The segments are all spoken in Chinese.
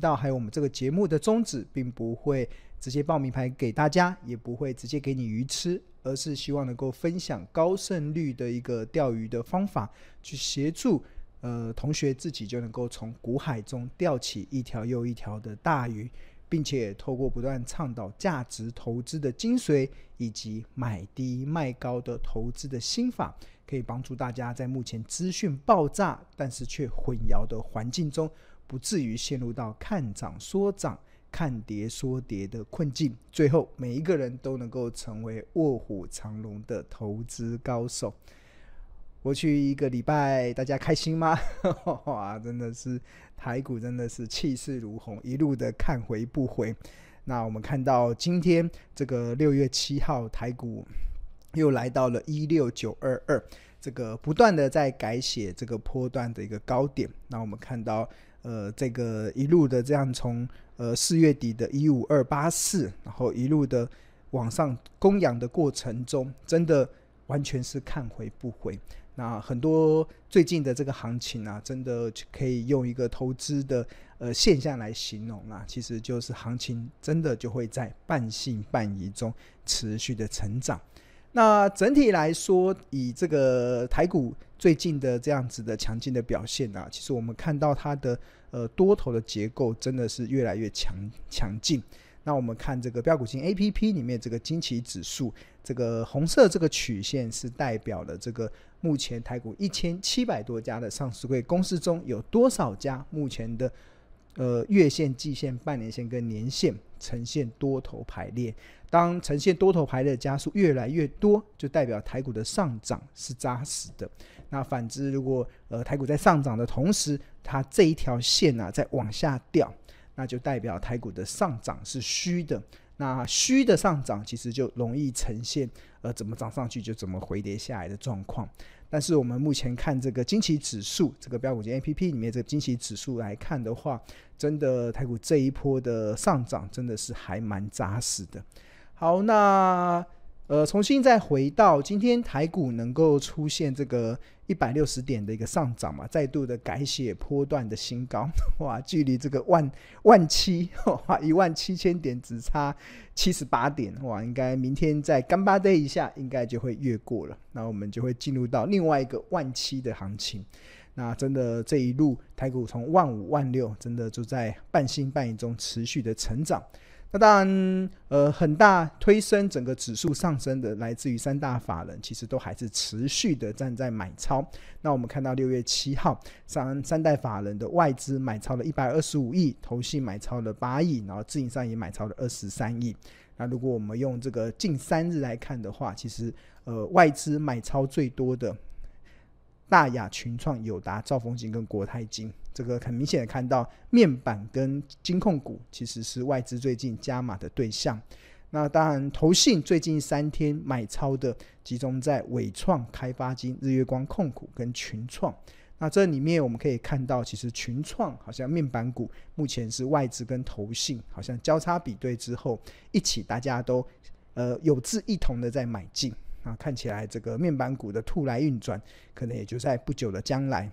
道还有我们这个节目的宗旨，并不会直接报名牌给大家，也不会直接给你鱼吃，而是希望能够分享高胜率的一个钓鱼的方法，去协助呃同学自己就能够从股海中钓起一条又一条的大鱼。并且透过不断倡导价值投资的精髓，以及买低卖高的投资的心法，可以帮助大家在目前资讯爆炸但是却混淆的环境中，不至于陷入到看涨说涨、看跌说跌的困境。最后，每一个人都能够成为卧虎藏龙的投资高手。过去一个礼拜，大家开心吗？哇，真的是台股真的是气势如虹，一路的看回不回。那我们看到今天这个六月七号，台股又来到了一六九二二，这个不断的在改写这个波段的一个高点。那我们看到，呃，这个一路的这样从呃四月底的一五二八四，然后一路的往上攻扬的过程中，真的完全是看回不回。那很多最近的这个行情啊，真的可以用一个投资的呃现象来形容啊，其实就是行情真的就会在半信半疑中持续的成长。那整体来说，以这个台股最近的这样子的强劲的表现啊，其实我们看到它的呃多头的结构真的是越来越强强劲。那我们看这个标股金 A P P 里面这个惊奇指数，这个红色这个曲线是代表了这个目前台股一千七百多家的上市柜公司中有多少家目前的呃月线、季线、半年线跟年线呈现多头排列。当呈现多头排列的加速越来越多，就代表台股的上涨是扎实的。那反之，如果呃台股在上涨的同时，它这一条线啊在往下掉。那就代表台股的上涨是虚的，那虚的上涨其实就容易呈现呃怎么涨上去就怎么回跌下来的状况。但是我们目前看这个惊奇指数，这个标股金 A P P 里面这个惊奇指数来看的话，真的台股这一波的上涨真的是还蛮扎实的。好，那。呃，重新再回到今天台股能够出现这个一百六十点的一个上涨嘛，再度的改写波段的新高，哇，距离这个万万七 哇一万七千点只差七十八点，哇，应该明天再干巴爹一下，应该就会越过了，那我们就会进入到另外一个万七的行情。那真的这一路台股从万五万六，真的就在半信半疑中持续的成长。那当然，呃，很大推升整个指数上升的，来自于三大法人，其实都还是持续的站在买超。那我们看到六月七号，三三大法人的外资买超了一百二十五亿，投信买超了八亿，然后自营商也买超了二十三亿。那如果我们用这个近三日来看的话，其实呃，外资买超最多的。大亚、群创、友达、兆丰金跟国泰金，这个很明显的看到面板跟金控股其实是外资最近加码的对象。那当然，投信最近三天买超的集中在纬创、开发金、日月光控股跟群创。那这里面我们可以看到，其实群创好像面板股目前是外资跟投信好像交叉比对之后，一起大家都呃有志一同的在买进。啊，看起来这个面板股的兔来运转，可能也就在不久的将来。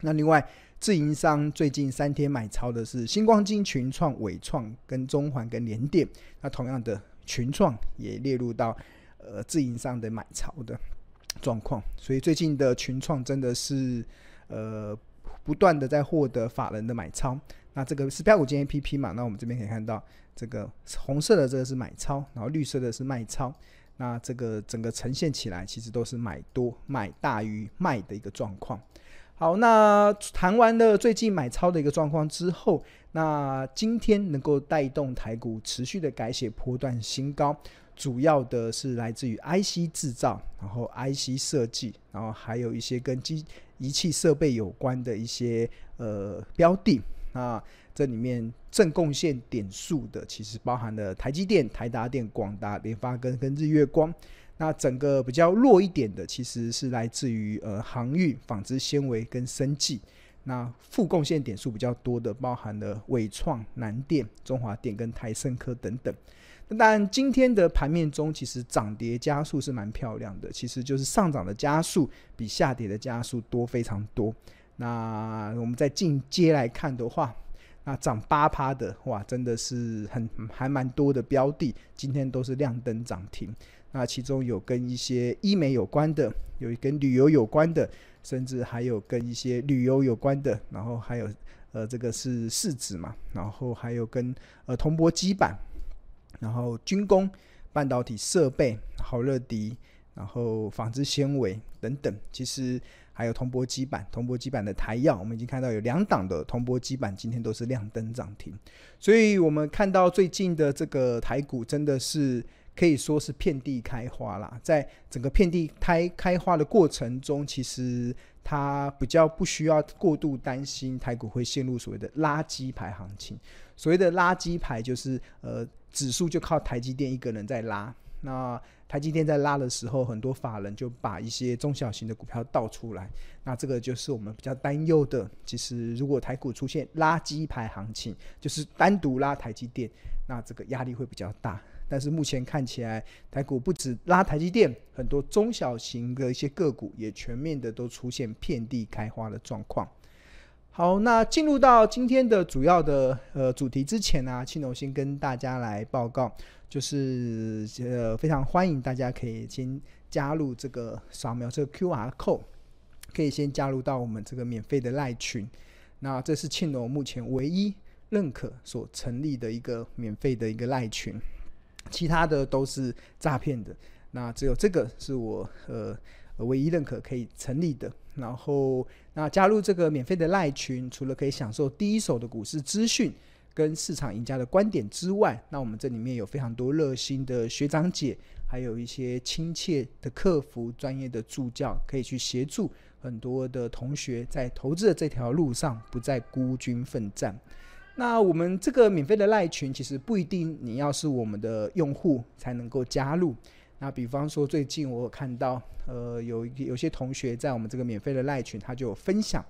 那另外，自营商最近三天买超的是星光金、群创、伟创跟中环跟联电。那同样的，群创也列入到呃自营商的买超的状况。所以最近的群创真的是呃不断的在获得法人的买超。那这个是飙股金 APP 嘛？那我们这边可以看到，这个红色的这个是买超，然后绿色的是卖超。那这个整个呈现起来，其实都是买多买大于卖的一个状况。好，那谈完了最近买超的一个状况之后，那今天能够带动台股持续的改写波段新高，主要的是来自于 IC 制造，然后 IC 设计，然后还有一些跟机仪器设备有关的一些呃标的啊。这里面正贡献点数的，其实包含了台积电、台达电、广达、联发科跟日月光。那整个比较弱一点的，其实是来自于呃航运、纺织纤维跟生技。那负贡献点数比较多的，包含了伟创、南电、中华电跟台胜科等等。那当然，今天的盘面中，其实涨跌加速是蛮漂亮的，其实就是上涨的加速比下跌的加速多非常多。那我们再进阶来看的话，那涨八趴的哇，真的是很还蛮多的标的，今天都是亮灯涨停。那其中有跟一些医美有关的，有跟旅游有关的，甚至还有跟一些旅游有关的，然后还有呃这个是市值嘛，然后还有跟呃铜箔基板，然后军工、半导体设备、好乐迪，然后纺织纤维等等，其实。还有铜箔基板，铜箔基板的台燿，我们已经看到有两档的铜箔基板今天都是亮灯涨停，所以我们看到最近的这个台股真的是可以说是遍地开花啦。在整个遍地开开花的过程中，其实它比较不需要过度担心台股会陷入所谓的垃圾排行情。所谓的垃圾牌就是呃指数就靠台积电一个人在拉。那台积电在拉的时候，很多法人就把一些中小型的股票倒出来，那这个就是我们比较担忧的。其实，如果台股出现垃圾排行情，就是单独拉台积电，那这个压力会比较大。但是目前看起来，台股不止拉台积电，很多中小型的一些个股也全面的都出现遍地开花的状况。好，那进入到今天的主要的呃主题之前呢、庆龙先跟大家来报告，就是呃非常欢迎大家可以先加入这个扫描这个 QR code，可以先加入到我们这个免费的赖群。那这是庆龙目前唯一认可所成立的一个免费的一个赖群，其他的都是诈骗的。那只有这个是我呃。唯一认可可以成立的，然后那加入这个免费的赖群，除了可以享受第一手的股市资讯跟市场赢家的观点之外，那我们这里面有非常多热心的学长姐，还有一些亲切的客服、专业的助教，可以去协助很多的同学在投资的这条路上不再孤军奋战。那我们这个免费的赖群，其实不一定你要是我们的用户才能够加入。那比方说，最近我有看到，呃，有有些同学在我们这个免费的赖群，他就有分享，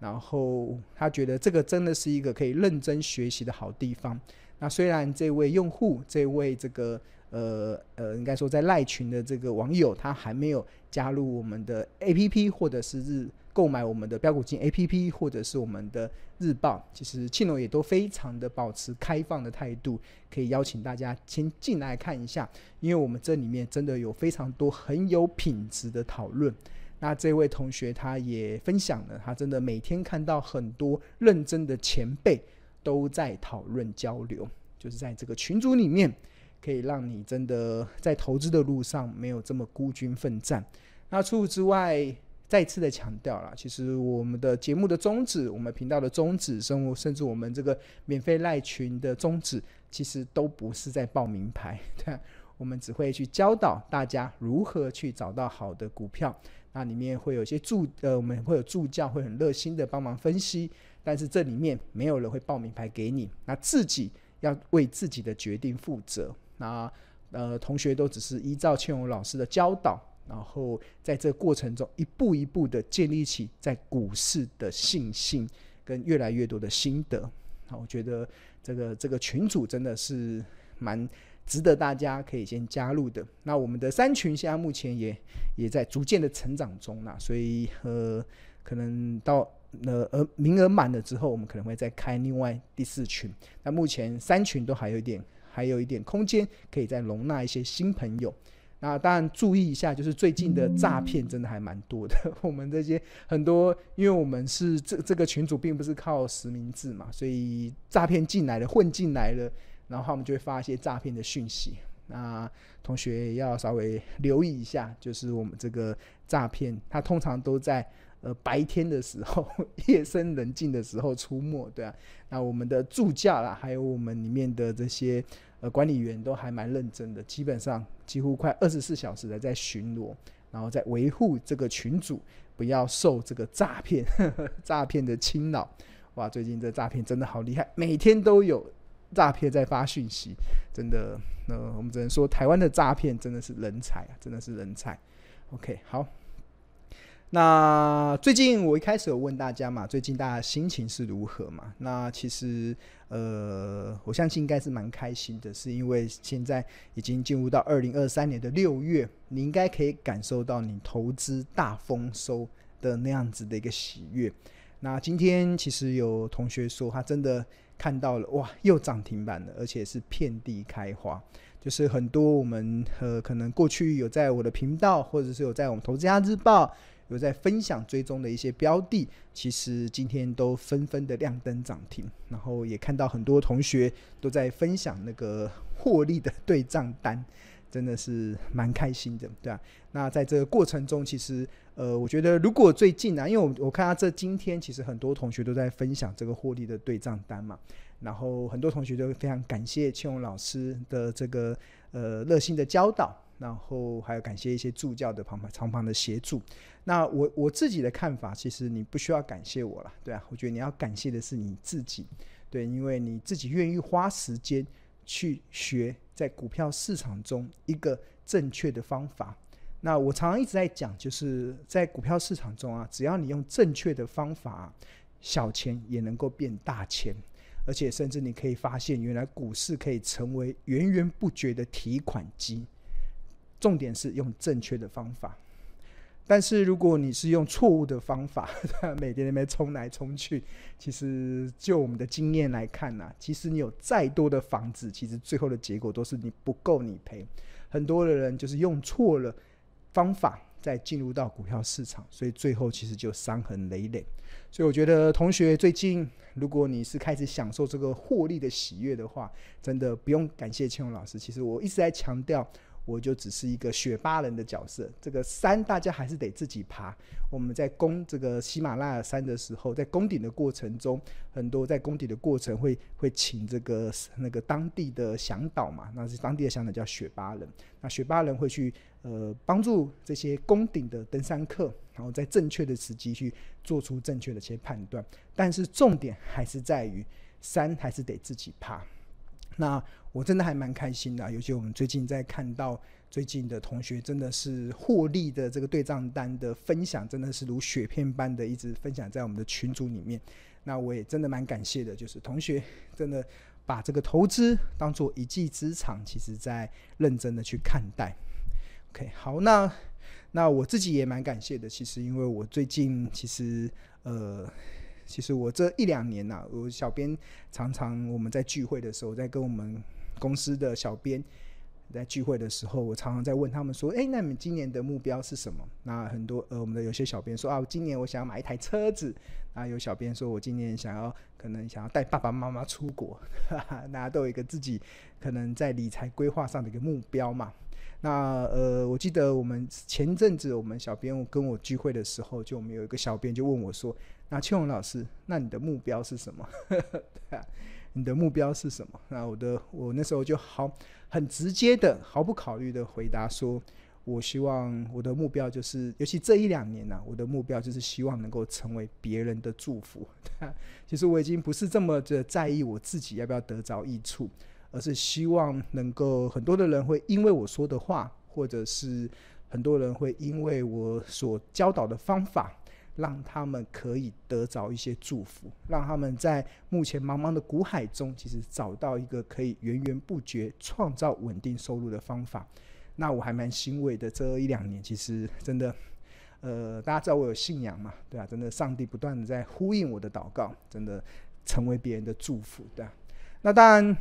然后他觉得这个真的是一个可以认真学习的好地方。那虽然这位用户，这位这个呃呃，应该说在赖群的这个网友，他还没有加入我们的 APP 或者是日。购买我们的标股金 APP 或者是我们的日报，其实庆龙也都非常的保持开放的态度，可以邀请大家先进来看一下，因为我们这里面真的有非常多很有品质的讨论。那这位同学他也分享了，他真的每天看到很多认真的前辈都在讨论交流，就是在这个群组里面，可以让你真的在投资的路上没有这么孤军奋战。那除此之外，再次的强调了，其实我们的节目的宗旨，我们频道的宗旨，甚甚至我们这个免费赖群的宗旨，其实都不是在报名牌，对，我们只会去教导大家如何去找到好的股票。那里面会有一些助，呃，我们会有助教会很热心的帮忙分析，但是这里面没有人会报名牌给你，那自己要为自己的决定负责。那呃，同学都只是依照庆荣老师的教导。然后在这个过程中，一步一步的建立起在股市的信心，跟越来越多的心得。好，我觉得这个这个群组真的是蛮值得大家可以先加入的。那我们的三群现在目前也也在逐渐的成长中啦，所以呃，可能到呃呃名额满了之后，我们可能会再开另外第四群。那目前三群都还有一点还有一点空间，可以再容纳一些新朋友。那当然注意一下，就是最近的诈骗真的还蛮多的。我们这些很多，因为我们是这这个群组并不是靠实名制嘛，所以诈骗进来了，混进来了，然后我们就会发一些诈骗的讯息。那同学要稍微留意一下，就是我们这个诈骗，它通常都在呃白天的时候，夜深人静的时候出没，对啊。那我们的助教啦，还有我们里面的这些。管理员都还蛮认真的，基本上几乎快二十四小时的在巡逻，然后在维护这个群主不要受这个诈骗、诈骗的侵扰。哇，最近这诈骗真的好厉害，每天都有诈骗在发讯息，真的，呃，我们只能说台湾的诈骗真的是人才啊，真的是人才。OK，好。那最近我一开始有问大家嘛，最近大家心情是如何嘛？那其实呃，我相信应该是蛮开心的，是因为现在已经进入到二零二三年的六月，你应该可以感受到你投资大丰收的那样子的一个喜悦。那今天其实有同学说，他真的看到了哇，又涨停板了，而且是遍地开花。就是很多我们呃，可能过去有在我的频道，或者是有在我们投资家日报有在分享追踪的一些标的，其实今天都纷纷的亮灯涨停。然后也看到很多同学都在分享那个获利的对账单，真的是蛮开心的，对啊。那在这个过程中，其实呃，我觉得如果最近啊，因为我我看到这今天其实很多同学都在分享这个获利的对账单嘛。然后很多同学都非常感谢庆荣老师的这个呃热心的教导，然后还有感谢一些助教的旁旁长旁的协助。那我我自己的看法，其实你不需要感谢我了，对啊，我觉得你要感谢的是你自己，对，因为你自己愿意花时间去学在股票市场中一个正确的方法。那我常常一直在讲，就是在股票市场中啊，只要你用正确的方法，小钱也能够变大钱。而且，甚至你可以发现，原来股市可以成为源源不绝的提款机。重点是用正确的方法。但是，如果你是用错误的方法，每天那边冲来冲去，其实就我们的经验来看呢，其实你有再多的房子，其实最后的结果都是你不够你赔。很多的人就是用错了方法。再进入到股票市场，所以最后其实就伤痕累累。所以我觉得同学最近，如果你是开始享受这个获利的喜悦的话，真的不用感谢庆荣老师。其实我一直在强调。我就只是一个雪巴人的角色，这个山大家还是得自己爬。我们在攻这个喜马拉雅山的时候，在攻顶的过程中，很多在攻顶的过程会会请这个那个当地的向导嘛，那是当地的向导叫雪巴人。那雪巴人会去呃帮助这些攻顶的登山客，然后在正确的时机去做出正确的一些判断。但是重点还是在于山还是得自己爬。那我真的还蛮开心的，尤其我们最近在看到最近的同学，真的是获利的这个对账单的分享，真的是如雪片般的一直分享在我们的群组里面。那我也真的蛮感谢的，就是同学 真的把这个投资当做一技之长，其实在认真的去看待。OK，好，那那我自己也蛮感谢的，其实因为我最近其实呃。其实我这一两年呐、我小编常常我们在聚会的时候，在跟我们公司的小编在聚会的时候，我常常在问他们说：“哎，那你们今年的目标是什么？”那很多呃，我们的有些小编说：“啊，今年我想要买一台车子。”啊，有小编说：“我今年想要可能想要带爸爸妈妈出国。”哈哈，大家都有一个自己可能在理财规划上的一个目标嘛。那呃，我记得我们前阵子我们小编跟我聚会的时候，就我们有一个小编就问我说。那庆荣老师，那你的目标是什么？对啊，你的目标是什么？那我的我那时候就好很直接的、毫不考虑的回答说，我希望我的目标就是，尤其这一两年呢、啊，我的目标就是希望能够成为别人的祝福。对啊，其实我已经不是这么的在意我自己要不要得着益处，而是希望能够很多的人会因为我说的话，或者是很多人会因为我所教导的方法。让他们可以得着一些祝福，让他们在目前茫茫的股海中，其实找到一个可以源源不绝创造稳定收入的方法。那我还蛮欣慰的，这一两年其实真的，呃，大家知道我有信仰嘛，对啊，真的，上帝不断的在呼应我的祷告，真的成为别人的祝福，对啊。那当然。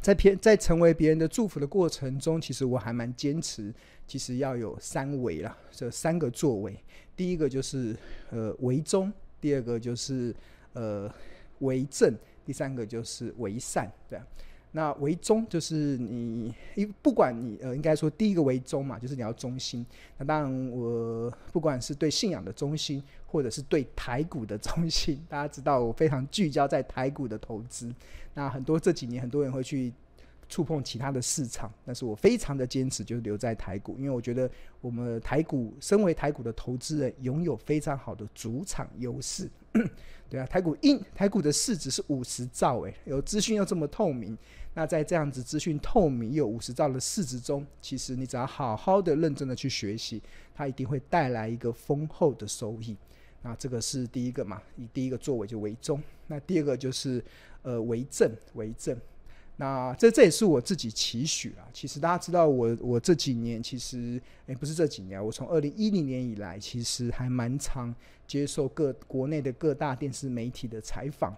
在偏在成为别人的祝福的过程中，其实我还蛮坚持，其实要有三维啦，这三个作为。第一个就是呃为忠，第二个就是呃为正，第三个就是为善，对啊。那为忠就是你，一不管你呃，应该说第一个为忠嘛，就是你要忠心。那当然，我不管是对信仰的忠心，或者是对台股的忠心，大家知道我非常聚焦在台股的投资。那很多这几年很多人会去触碰其他的市场，但是我非常的坚持，就留在台股，因为我觉得我们台股身为台股的投资人，拥有非常好的主场优势。对啊，台股硬台股的市值是五十兆，诶，有资讯又这么透明。那在这样子资讯透明又五十兆的市值中，其实你只要好好的认真的去学习，它一定会带来一个丰厚的收益。那这个是第一个嘛，以第一个作为就为忠。那第二个就是呃为正为正。那这这也是我自己期许啊。其实大家知道我我这几年其实诶不是这几年，我从二零一零年以来，其实还蛮常接受各国内的各大电视媒体的采访。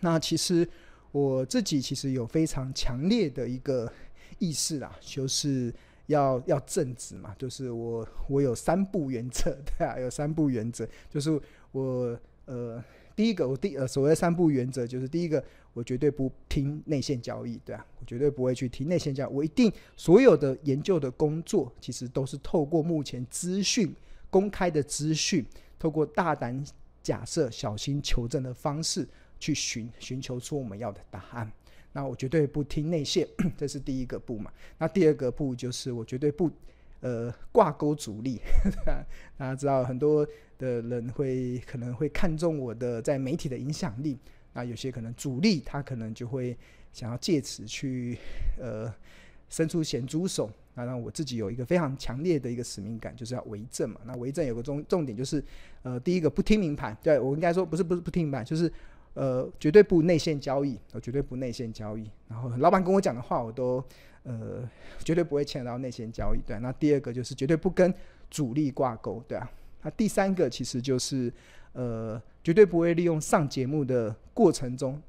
那其实。我自己其实有非常强烈的一个意识啦，就是要要正直嘛，就是我我有三不原则，对啊，有三不原则，就是我呃。第一个，我第呃所谓的三不原则就是第一个，我绝对不听内线交易，对啊，我绝对不会去听内线交易，我一定所有的研究的工作，其实都是透过目前资讯公开的资讯，透过大胆假设、小心求证的方式去寻寻求出我们要的答案。那我绝对不听内线，这是第一个不嘛。那第二个不就是我绝对不。呃，挂钩主力，大家知道很多的人会可能会看重我的在媒体的影响力，那有些可能主力他可能就会想要借此去呃伸出咸猪手，那让我自己有一个非常强烈的一个使命感，就是要为政嘛。那为政有个重重点就是，呃，第一个不听明盘，对，我应该说不是不是不听明盘，就是呃绝对不内线交易，我绝对不内线交易。然后老板跟我讲的话，我都。呃，绝对不会牵到内线交易，对。那第二个就是绝对不跟主力挂钩，对啊。那第三个其实就是，呃，绝对不会利用上节目的过程中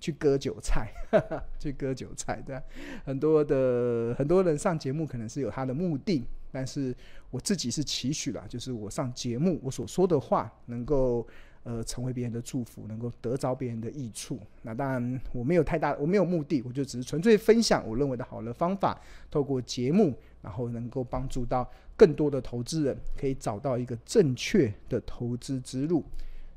去割韭菜，去割韭菜，对。很多的很多人上节目可能是有他的目的，但是我自己是期许啦，就是我上节目我所说的话能够。呃，成为别人的祝福，能够得着别人的益处。那当然，我没有太大，我没有目的，我就只是纯粹分享我认为的好的方法，透过节目，然后能够帮助到更多的投资人，可以找到一个正确的投资之路。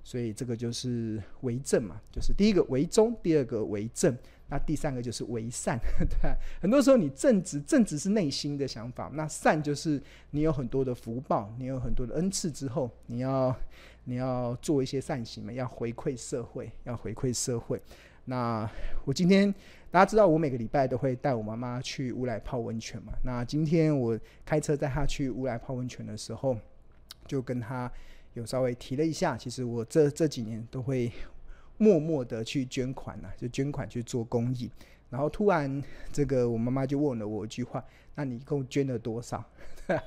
所以这个就是为正嘛，就是第一个为忠，第二个为正。那第三个就是为善，对，很多时候你正直，正直是内心的想法，那善就是你有很多的福报，你有很多的恩赐之后，你要你要做一些善行嘛，要回馈社会，要回馈社会。那我今天大家知道，我每个礼拜都会带我妈妈去乌来泡温泉嘛。那今天我开车带她去乌来泡温泉的时候，就跟她有稍微提了一下，其实我这这几年都会。默默的去捐款呐、啊，就捐款去做公益。然后突然，这个我妈妈就问了我一句话：“那你一共捐了多少？”对，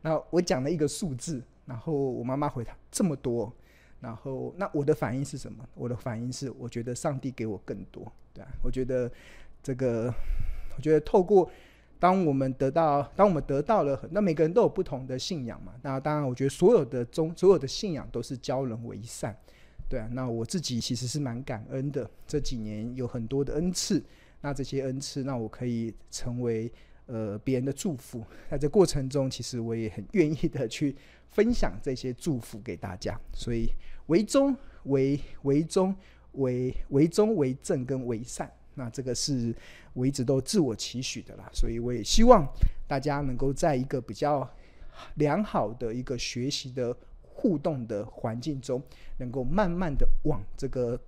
然后我讲了一个数字，然后我妈妈回答：“这么多。”然后那我的反应是什么？我的反应是：我觉得上帝给我更多。对啊，我觉得这个，我觉得透过当我们得到，当我们得到了，那每个人都有不同的信仰嘛。那当然，我觉得所有的宗，所有的信仰都是教人为善。对啊，那我自己其实是蛮感恩的。这几年有很多的恩赐，那这些恩赐，那我可以成为呃别人的祝福。在这过程中，其实我也很愿意的去分享这些祝福给大家。所以为忠、为为忠、为为忠、为正跟为善，那这个是我一直都自我期许的啦。所以我也希望大家能够在一个比较良好的一个学习的。互动的环境中，能够慢慢的往这个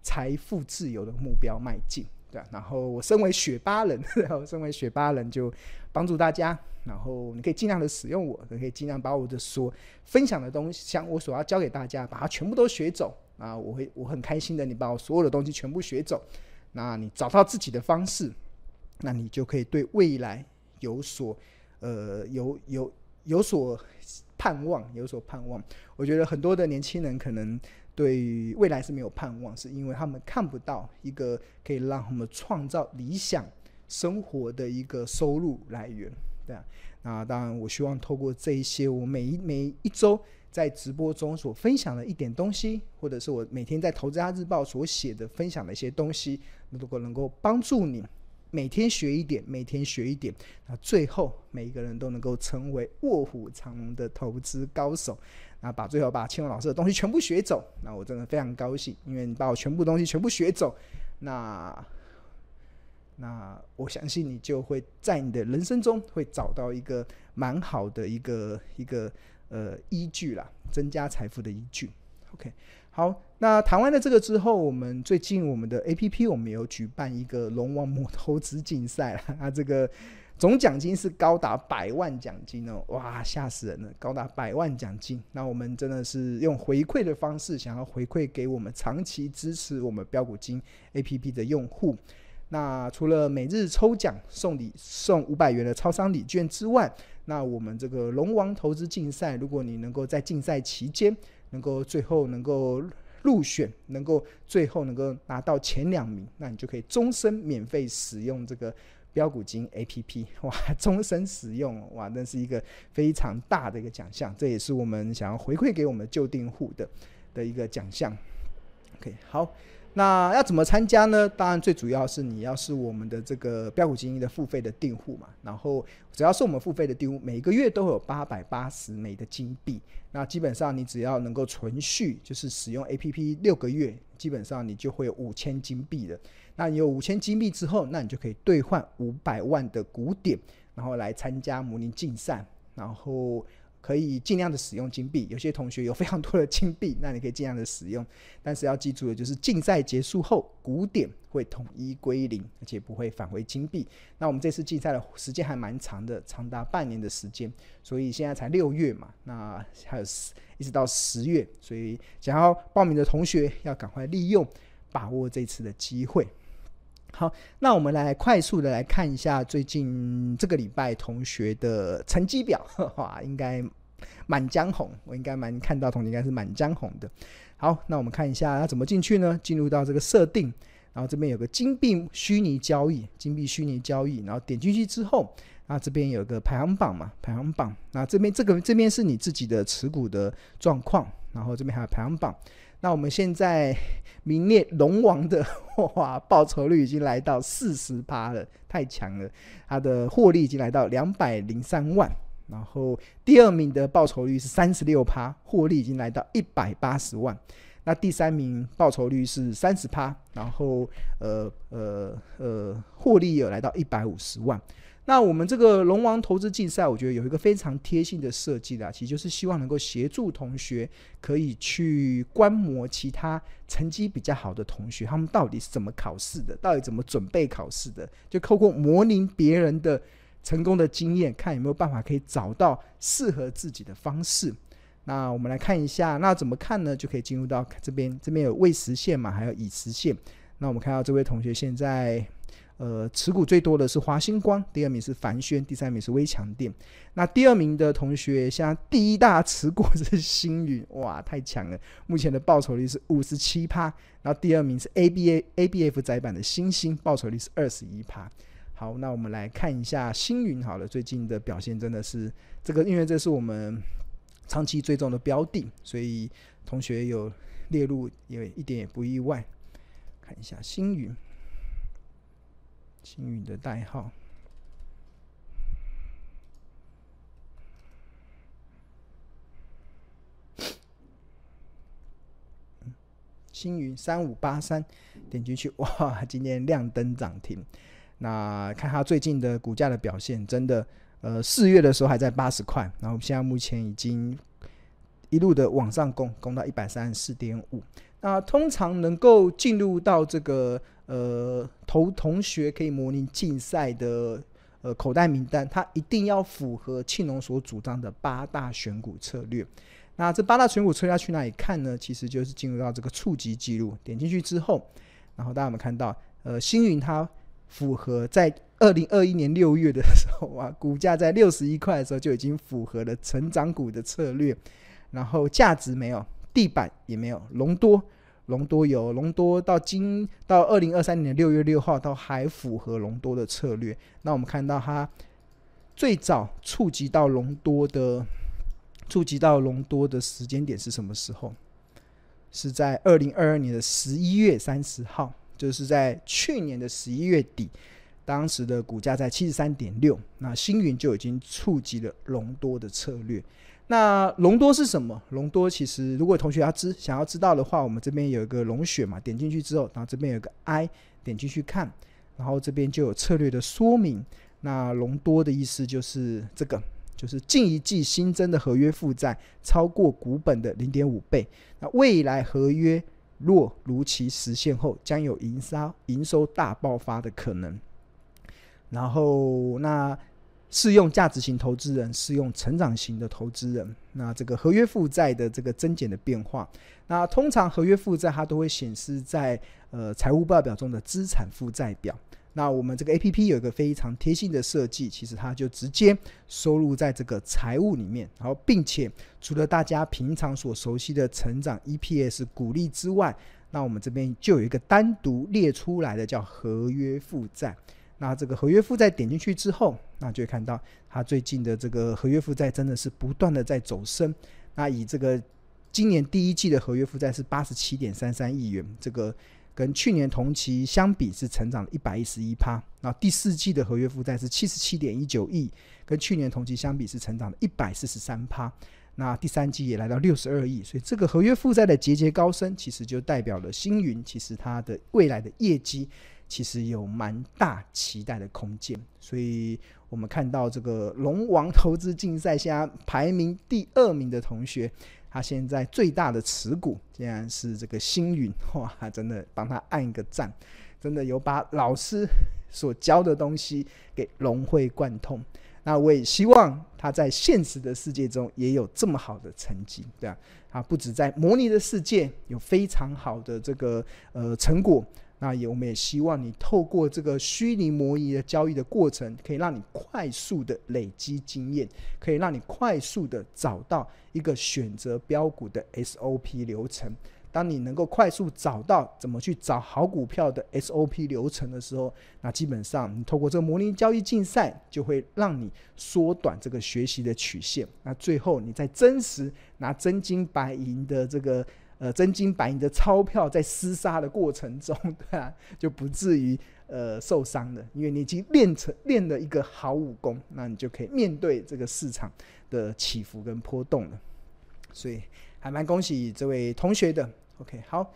财富自由的目标迈进，对。然后我身为雪巴人，然后身为雪巴人就帮助大家，然后你可以尽量的使用我，你可以尽量把我的所分享的东西，像我所要教给大家，把它全部都学走啊！我会我很开心的，你把我所有的东西全部学走，那你找到自己的方式，那你就可以对未来有所呃有有有所。盼望有所盼望，我觉得很多的年轻人可能对于未来是没有盼望，是因为他们看不到一个可以让他们创造理想生活的一个收入来源，对啊。那当然，我希望透过这一些我每一每一周在直播中所分享的一点东西，或者是我每天在《投资家日报》所写的分享的一些东西，如果能够帮助你。每天学一点，每天学一点，那最后每一个人都能够成为卧虎藏龙的投资高手。啊把最后把青龙老师的东西全部学走，那我真的非常高兴，因为你把我全部东西全部学走，那那我相信你就会在你的人生中会找到一个蛮好的一个一个呃依据啦，增加财富的依据。OK。好，那谈完了这个之后，我们最近我们的 APP 我们有举办一个龙王魔投资竞赛了，那这个总奖金是高达百万奖金哦，哇，吓死人了，高达百万奖金。那我们真的是用回馈的方式，想要回馈给我们长期支持我们标股金 APP 的用户。那除了每日抽奖送礼送五百元的超商礼券之外，那我们这个龙王投资竞赛，如果你能够在竞赛期间，能够最后能够入选，能够最后能够拿到前两名，那你就可以终身免费使用这个标股金 APP，哇，终身使用，哇，那是一个非常大的一个奖项，这也是我们想要回馈给我们旧订户的的一个奖项。OK，好。那要怎么参加呢？当然，最主要是你要是我们的这个标股精英的付费的订户嘛。然后，只要是我们付费的订户，每个月都有八百八十枚的金币。那基本上你只要能够存续，就是使用 APP 六个月，基本上你就会有五千金币的。那你有五千金币之后，那你就可以兑换五百万的股点，然后来参加模拟竞赛，然后。可以尽量的使用金币，有些同学有非常多的金币，那你可以尽量的使用。但是要记住的就是，竞赛结束后，股点会统一归零，而且不会返回金币。那我们这次竞赛的时间还蛮长的，长达半年的时间，所以现在才六月嘛，那还有十一直到十月，所以想要报名的同学要赶快利用，把握这次的机会。好，那我们来快速的来看一下最近这个礼拜同学的成绩表，哇，应该满江红，我应该蛮看到同学应该是满江红的。好，那我们看一下要怎么进去呢？进入到这个设定，然后这边有个金币虚拟交易，金币虚拟交易，然后点进去之后，啊这边有个排行榜嘛，排行榜，那这边这个这边是你自己的持股的状况，然后这边还有排行榜。那我们现在 名列龙王的 哇，报酬率已经来到四十趴了，太强了！它的获利已经来到两百零三万，然后第二名的报酬率是三十六趴，获利已经来到一百八十万。那第三名报酬率是三十趴，然后呃呃呃，获利有来到一百五十万。那我们这个龙王投资竞赛，我觉得有一个非常贴心的设计啦，其实就是希望能够协助同学可以去观摩其他成绩比较好的同学，他们到底是怎么考试的，到底怎么准备考试的，就透过模拟别人的成功的经验，看有没有办法可以找到适合自己的方式。那我们来看一下，那怎么看呢？就可以进入到这边，这边有未实现嘛，还有已实现。那我们看到这位同学现在。呃，持股最多的是华星光，第二名是凡轩，第三名是威强电。那第二名的同学，像第一大持股是星云，哇，太强了！目前的报酬率是五十七趴。然后第二名是 A B A A B F 窄板的星星，报酬率是二十一趴。好，那我们来看一下星云，好了，最近的表现真的是这个，因为这是我们长期追踪的标的，所以同学有列入，也一点也不意外。看一下星云。星云的代号，星云三五八三，点进去，哇，今天亮灯涨停。那看它最近的股价的表现，真的，呃，四月的时候还在八十块，然后现在目前已经一路的往上攻，攻到一百三十四点五。那通常能够进入到这个。呃，投同学可以模拟竞赛的呃口袋名单，它一定要符合庆农所主张的八大选股策略。那这八大选股策略要去哪里看呢？其实就是进入到这个触及记录，点进去之后，然后大家有没有看到？呃，星云它符合在二零二一年六月的时候啊，股价在六十一块的时候就已经符合了成长股的策略，然后价值没有，地板也没有，隆多。隆多有隆多到今到二零二三年六月六号都还符合隆多的策略。那我们看到它最早触及到隆多的触及到隆多的时间点是什么时候？是在二零二二年的十一月三十号，就是在去年的十一月底，当时的股价在七十三点六，那星云就已经触及了隆多的策略。那隆多是什么？隆多其实，如果同学要知想要知道的话，我们这边有一个龙血嘛，点进去之后，然后这边有个 I，点进去看，然后这边就有策略的说明。那隆多的意思就是这个，就是近一季新增的合约负债超过股本的零点五倍。那未来合约若如期实现后，将有营收营收大爆发的可能。然后那。适用价值型投资人，适用成长型的投资人。那这个合约负债的这个增减的变化，那通常合约负债它都会显示在呃财务报表中的资产负债表。那我们这个 APP 有一个非常贴心的设计，其实它就直接收录在这个财务里面，然后并且除了大家平常所熟悉的成长 EPS 股利之外，那我们这边就有一个单独列出来的叫合约负债。那这个合约负债点进去之后，那就会看到它最近的这个合约负债真的是不断的在走升。那以这个今年第一季的合约负债是八十七点三三亿元，这个。跟去年同期相比是成长了一百一十一趴，那第四季的合约负债是七十七点一九亿，跟去年同期相比是成长了一百四十三趴，那第三季也来到六十二亿，所以这个合约负债的节节高升，其实就代表了星云其实它的未来的业绩其实有蛮大期待的空间，所以我们看到这个龙王投资竞赛现在排名第二名的同学。他现在最大的持股竟然是这个星云，哇，真的帮他按一个赞，真的有把老师所教的东西给融会贯通。那我也希望他在现实的世界中也有这么好的成绩，对啊，他不止在模拟的世界有非常好的这个呃成果。那也，我们也希望你透过这个虚拟模拟的交易的过程，可以让你快速的累积经验，可以让你快速的找到一个选择标股的 SOP 流程。当你能够快速找到怎么去找好股票的 SOP 流程的时候，那基本上你透过这个模拟交易竞赛，就会让你缩短这个学习的曲线。那最后你在真实拿真金白银的这个。呃，真金白银的钞票在厮杀的过程中，对啊，就不至于呃受伤了，因为你已经练成练了一个好武功，那你就可以面对这个市场的起伏跟波动了。所以还蛮恭喜这位同学的。OK，好，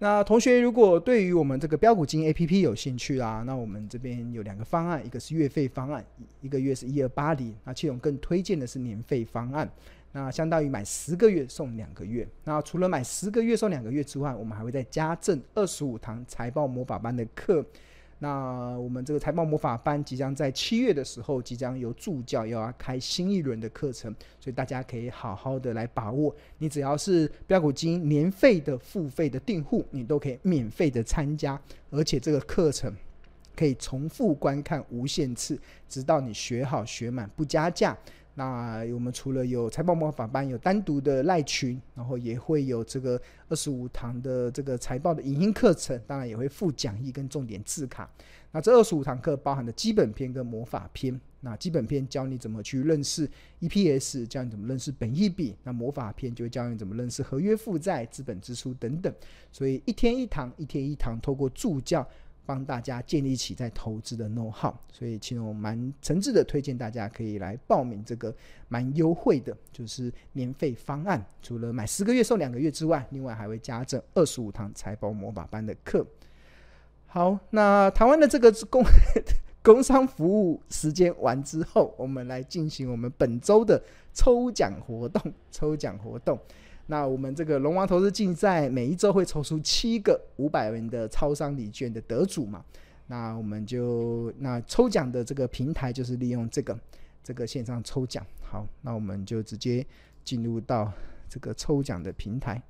那同学如果对于我们这个标股金 APP 有兴趣啦，那我们这边有两个方案，一个是月费方案，一个月是一二八零，那其中更推荐的是年费方案。那相当于买十个月送两个月。那除了买十个月送两个月之外，我们还会再加赠二十五堂财报魔法班的课。那我们这个财报魔法班即将在七月的时候，即将由助教要开新一轮的课程，所以大家可以好好的来把握。你只要是标股金年费的付费的订户，你都可以免费的参加，而且这个课程可以重复观看无限次，直到你学好学满，不加价。那我们除了有财报魔法班，有单独的赖群，然后也会有这个二十五堂的这个财报的影音课程，当然也会附讲义跟重点字卡。那这二十五堂课包含的基本篇跟魔法篇。那基本篇教你怎么去认识 EPS，教你怎么认识本益比。那魔法篇就会教你怎么认识合约负债、资本支出等等。所以一天一堂，一天一堂，透过助教。帮大家建立起在投资的 know how，所以其实我蛮诚挚的推荐大家可以来报名这个蛮优惠的，就是年费方案。除了买十个月送两个月之外，另外还会加赠二十五堂财宝魔法班的课。好，那台湾的这个工 工商服务时间完之后，我们来进行我们本周的抽奖活动。抽奖活动。那我们这个龙王投资竞赛每一周会抽出七个五百元的超商礼券的得主嘛？那我们就那抽奖的这个平台就是利用这个这个线上抽奖。好，那我们就直接进入到这个抽奖的平台。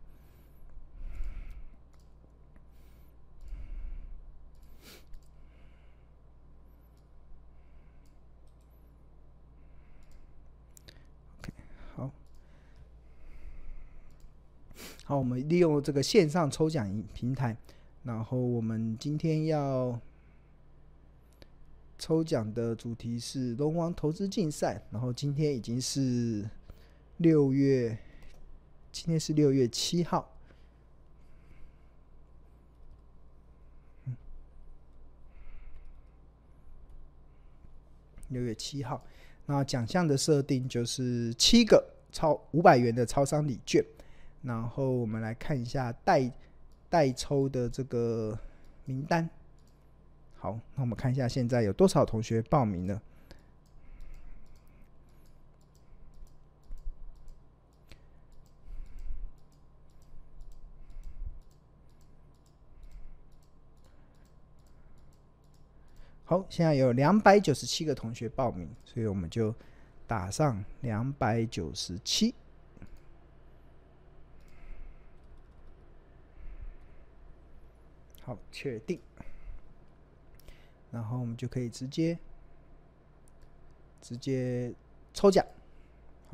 好，我们利用这个线上抽奖平台，然后我们今天要抽奖的主题是龙王投资竞赛，然后今天已经是六月，今天是六月七号，六月七号，那奖项的设定就是七个超五百元的超商礼券。然后我们来看一下待待抽的这个名单。好，那我们看一下现在有多少同学报名了。好，现在有两百九十七个同学报名，所以我们就打上两百九十七。好，确定。然后我们就可以直接直接抽奖。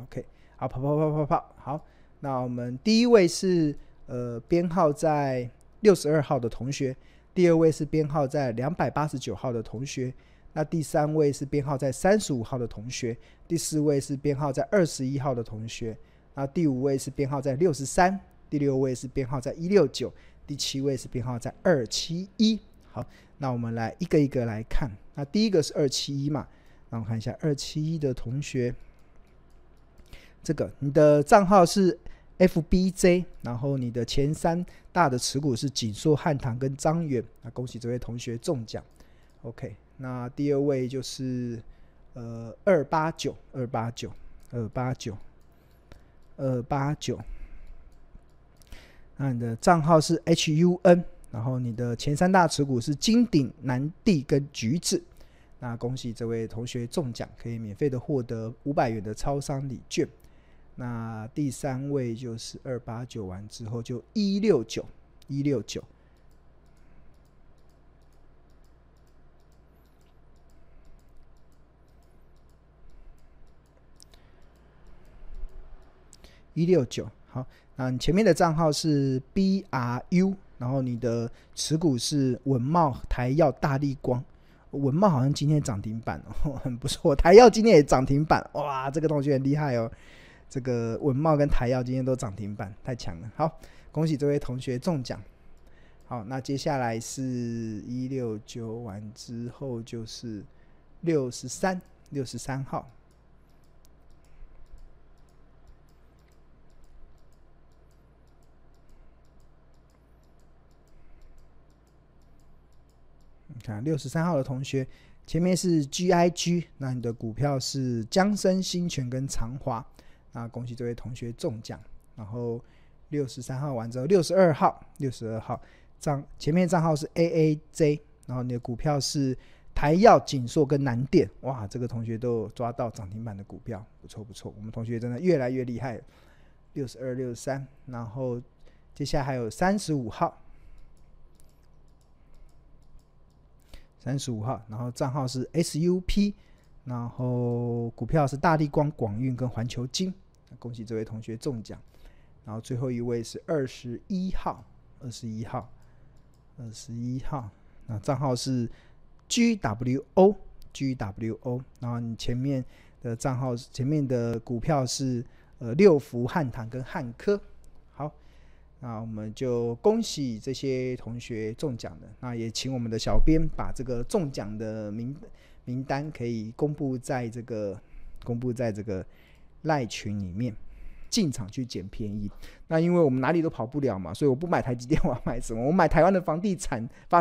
OK，好，跑跑跑跑跑，好，那我们第一位是呃编号在六十二号的同学，第二位是编号在两百八十九号的同学，那第三位是编号在三十五号的同学，第四位是编号在二十一号的同学，那第五位是编号在六十三，第六位是编号在一六九，第七位是编号在二七一。好，那我们来一个一个来看，那第一个是二七一嘛，那我看一下二七一的同学。这个你的账号是 FBJ，然后你的前三大的持股是锦硕、汉唐跟张远，那恭喜这位同学中奖。OK，那第二位就是呃二八九二八九二八九二八九，那你的账号是 HUN，然后你的前三大持股是金鼎、南帝跟橘子，那恭喜这位同学中奖，可以免费的获得五百元的超商礼券。那第三位就是二八九完之后就一六九一六九，一六九。好，那你前面的账号是 BRU，然后你的持股是文茂、台燿、大立光，文茂好像今天涨停板哦，很不错，台燿今天也涨停板，哇，这个同学很厉害哦。这个文茂跟台燿今天都涨停板，太强了。好，恭喜这位同学中奖。好，那接下来是一六九完之后就是六十三，六十三号。看六十三号的同学，前面是 GIG，那你的股票是江森新泉跟长华。那恭喜这位同学中奖，然后六十三号完之后，六十二号，六十二号账前面账号是 AAJ，然后你的股票是台燿、景硕跟南电，哇，这个同学都抓到涨停板的股票，不错不错，我们同学真的越来越厉害。六十二、六十三，然后接下来还有三十五号，三十五号，然后账号是 SUP。然后股票是大地光、广运跟环球金，恭喜这位同学中奖。然后最后一位是二十一号，二十一号，二十一号，那账号是 GWO GWO。然后你前面的账号前面的股票是呃六福、汉唐跟汉科。那我们就恭喜这些同学中奖的。那也请我们的小编把这个中奖的名。名单可以公布在这个公布在这个赖群里面，进场去捡便宜。那因为我们哪里都跑不了嘛，所以我不买台积电，我要买什么？我买台湾的房地产发